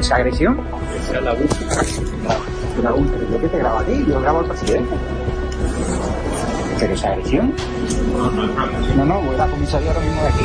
¿Esa agresión? Esa es la búsqueda. La última, yo que te grabo a ti, yo grabo al presidente. ¿Pero esa agresión? No, no es. No, no, voy a la comisaría ahora mismo de aquí.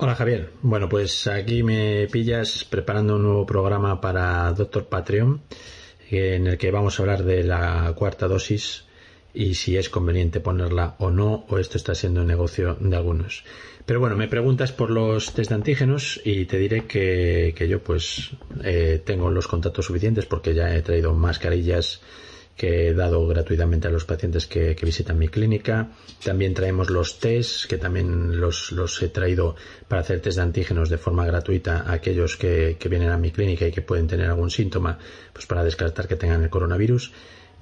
Hola Javier. Bueno, pues aquí me pillas preparando un nuevo programa para Doctor Patreon en el que vamos a hablar de la cuarta dosis y si es conveniente ponerla o no o esto está siendo un negocio de algunos. Pero bueno, me preguntas por los test de antígenos y te diré que, que yo pues eh, tengo los contactos suficientes porque ya he traído mascarillas que he dado gratuitamente a los pacientes que, visitan mi clínica. También traemos los test, que también los, he traído para hacer test de antígenos de forma gratuita a aquellos que, vienen a mi clínica y que pueden tener algún síntoma, pues para descartar que tengan el coronavirus.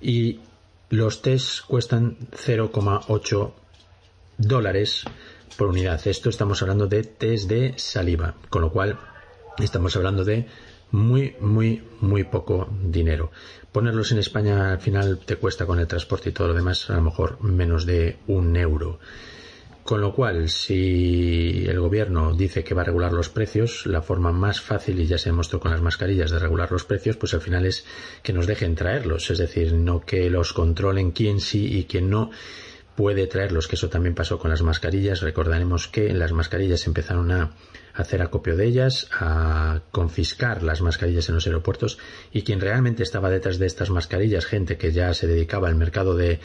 Y los test cuestan 0,8 dólares por unidad. Esto estamos hablando de test de saliva, con lo cual estamos hablando de muy, muy, muy poco dinero. Ponerlos en España al final te cuesta con el transporte y todo lo demás a lo mejor menos de un euro. Con lo cual, si el gobierno dice que va a regular los precios, la forma más fácil, y ya se demostró con las mascarillas, de regular los precios, pues al final es que nos dejen traerlos. Es decir, no que los controlen quién sí y quién no puede traerlos, que eso también pasó con las mascarillas. Recordaremos que las mascarillas empezaron a hacer acopio de ellas, a confiscar las mascarillas en los aeropuertos y quien realmente estaba detrás de estas mascarillas, gente que ya se dedicaba al mercado de,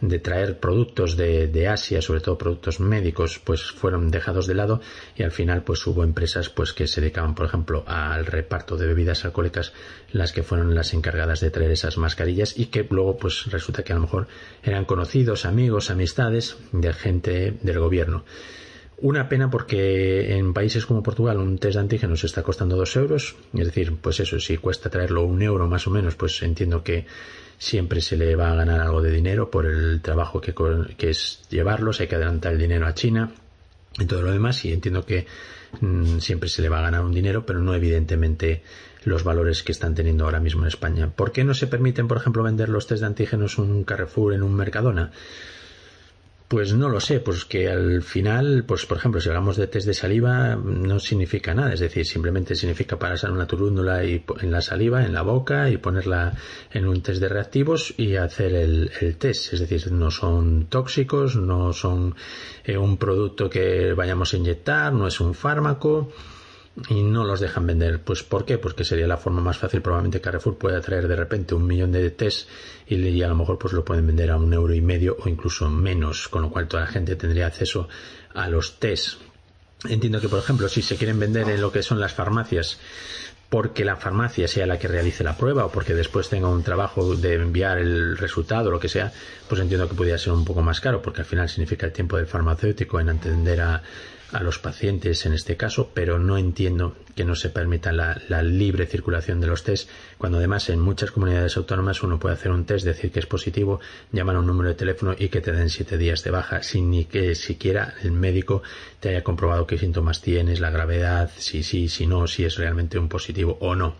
de traer productos de, de, Asia, sobre todo productos médicos, pues fueron dejados de lado y al final pues hubo empresas pues que se dedicaban, por ejemplo, al reparto de bebidas alcohólicas, las que fueron las encargadas de traer esas mascarillas y que luego pues resulta que a lo mejor eran conocidos, amigos, amistades de gente del gobierno. Una pena porque en países como Portugal un test de antígenos está costando dos euros. Es decir, pues eso, si cuesta traerlo un euro más o menos, pues entiendo que siempre se le va a ganar algo de dinero por el trabajo que, que es llevarlos. Hay que adelantar el dinero a China y todo lo demás. Y entiendo que mmm, siempre se le va a ganar un dinero, pero no evidentemente los valores que están teniendo ahora mismo en España. ¿Por qué no se permiten, por ejemplo, vender los test de antígenos un Carrefour en un Mercadona? Pues no lo sé, pues que al final, pues por ejemplo, si hablamos de test de saliva, no significa nada, es decir, simplemente significa pasar una turúndula y, en la saliva, en la boca y ponerla en un test de reactivos y hacer el, test, es decir, no son tóxicos, no son eh, un producto que vayamos a inyectar, no es un fármaco, y no los dejan vender. Pues ¿por qué? Porque sería la forma más fácil. Probablemente Carrefour pueda traer de repente un millón de test y, a lo mejor pues lo pueden vender a un euro y medio o incluso menos, con lo cual toda la gente tendría acceso a los test. Entiendo que, por ejemplo, si se quieren vender en lo que son las farmacias, porque la farmacia sea la que realice la prueba o porque después tenga un trabajo de enviar el resultado o lo que sea, pues entiendo que podría ser un poco más caro, porque al final significa el tiempo del farmacéutico en atender a, a los pacientes en este caso, pero no entiendo que no se permita la, libre circulación de los test, cuando además en muchas comunidades autónomas uno puede hacer un test, decir que es positivo, llamar a un número de teléfono y que te den siete días de baja, sin ni que siquiera el médico te haya comprobado qué síntomas tienes, la gravedad, si sí, si no, si es realmente un positivo o no.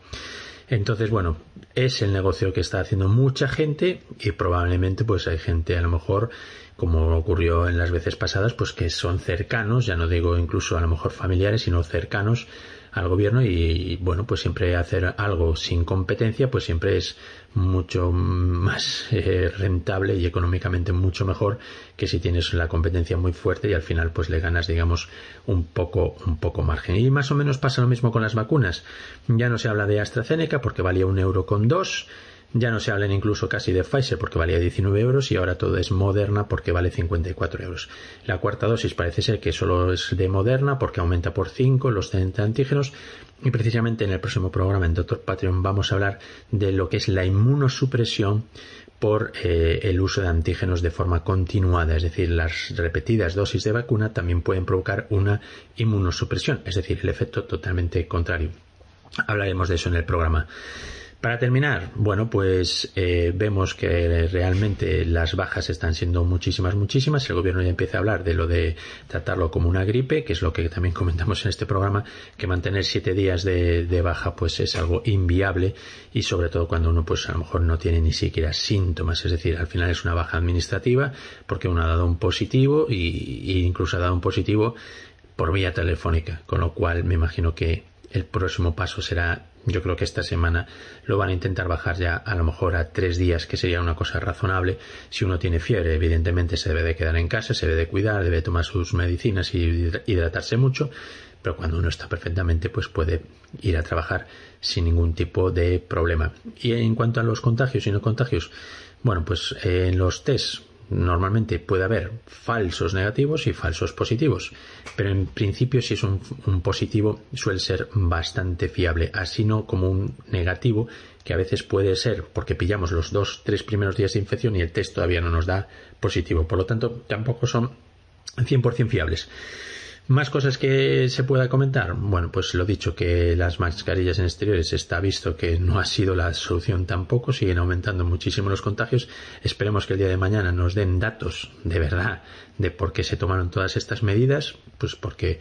Entonces, bueno, es el negocio que está haciendo mucha gente y probablemente pues hay gente a lo mejor como ocurrió en las veces pasadas, pues que son cercanos, ya no digo incluso a lo mejor familiares, sino cercanos al gobierno y, bueno, pues siempre hacer algo sin competencia, pues siempre es mucho más eh, rentable y económicamente mucho mejor que si tienes la competencia muy fuerte y al final pues le ganas digamos un poco un poco margen. Y más o menos pasa lo mismo con las vacunas. Ya no se habla de AstraZeneca porque valía un euro con dos ya no se hablan incluso casi de Pfizer porque valía 19 euros y ahora todo es Moderna porque vale 54 euros. La cuarta dosis parece ser que solo es de Moderna porque aumenta por 5 los de antígenos y precisamente en el próximo programa en Doctor Patreon vamos a hablar de lo que es la inmunosupresión por eh, el uso de antígenos de forma continuada, es decir, las repetidas dosis de vacuna también pueden provocar una inmunosupresión, es decir, el efecto totalmente contrario. Hablaremos de eso en el programa. Para terminar, bueno, pues eh, vemos que realmente las bajas están siendo muchísimas, muchísimas. El gobierno ya empieza a hablar de lo de tratarlo como una gripe, que es lo que también comentamos en este programa, que mantener siete días de, baja pues es algo inviable y sobre todo cuando uno pues a lo mejor no tiene ni siquiera síntomas. Es decir, al final es una baja administrativa porque uno ha dado un positivo y, y incluso ha dado un positivo por vía telefónica, con lo cual me imagino que el próximo paso será yo creo que esta semana lo van a intentar bajar ya a lo mejor a tres días, que sería una cosa razonable. Si uno tiene fiebre, evidentemente se debe de quedar en casa, se debe de cuidar, debe tomar sus medicinas y hidratarse mucho. Pero cuando uno está perfectamente, pues puede ir a trabajar sin ningún tipo de problema. Y en cuanto a los contagios y no contagios, bueno, pues en los test normalmente puede haber falsos negativos y falsos positivos, pero en principio si es un, positivo suele ser bastante fiable, así no como un negativo que a veces puede ser porque pillamos los dos, tres primeros días de infección y el test todavía no nos da positivo, por lo tanto tampoco son 100% fiables. Más cosas que se pueda comentar. Bueno, pues lo dicho, que las mascarillas en exteriores está visto que no ha sido la solución tampoco, siguen aumentando muchísimo los contagios. Esperemos que el día de mañana nos den datos de verdad de por qué se tomaron todas estas medidas, pues porque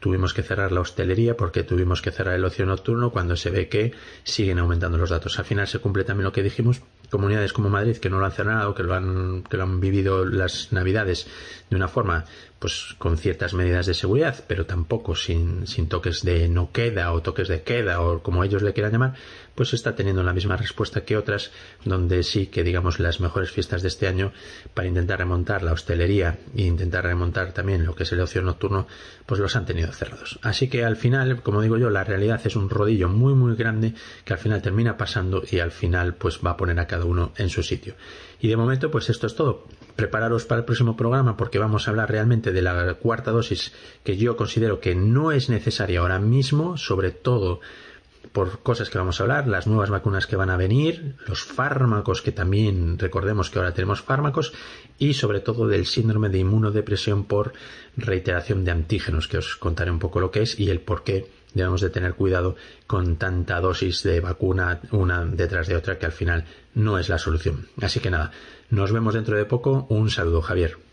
tuvimos que cerrar la hostelería, porque tuvimos que cerrar el ocio nocturno cuando se ve que siguen aumentando los datos. Al final se cumple también lo que dijimos, comunidades como Madrid que no lo han cerrado, que lo han, que lo han vivido las navidades de una forma pues con ciertas medidas de seguridad, pero tampoco sin, sin toques de no queda o toques de queda o como ellos le quieran llamar, pues está teniendo la misma respuesta que otras, donde sí que digamos las mejores fiestas de este año para intentar remontar la hostelería e intentar remontar también lo que es el ocio nocturno, pues los han tenido cerrados. Así que al final, como digo yo, la realidad es un rodillo muy muy grande que al final termina pasando y al final pues va a poner a cada uno en su sitio. Y de momento pues esto es todo. Prepararos para el próximo programa porque vamos a hablar realmente de la cuarta dosis que yo considero que no es necesaria ahora mismo, sobre todo por cosas que vamos a hablar, las nuevas vacunas que van a venir, los fármacos que también recordemos que ahora tenemos fármacos y sobre todo del síndrome de inmunodepresión por reiteración de antígenos, que os contaré un poco lo que es y el por qué debemos de tener cuidado con tanta dosis de vacuna una detrás de otra que al final no es la solución. Así que nada, nos vemos dentro de poco. Un saludo, Javier.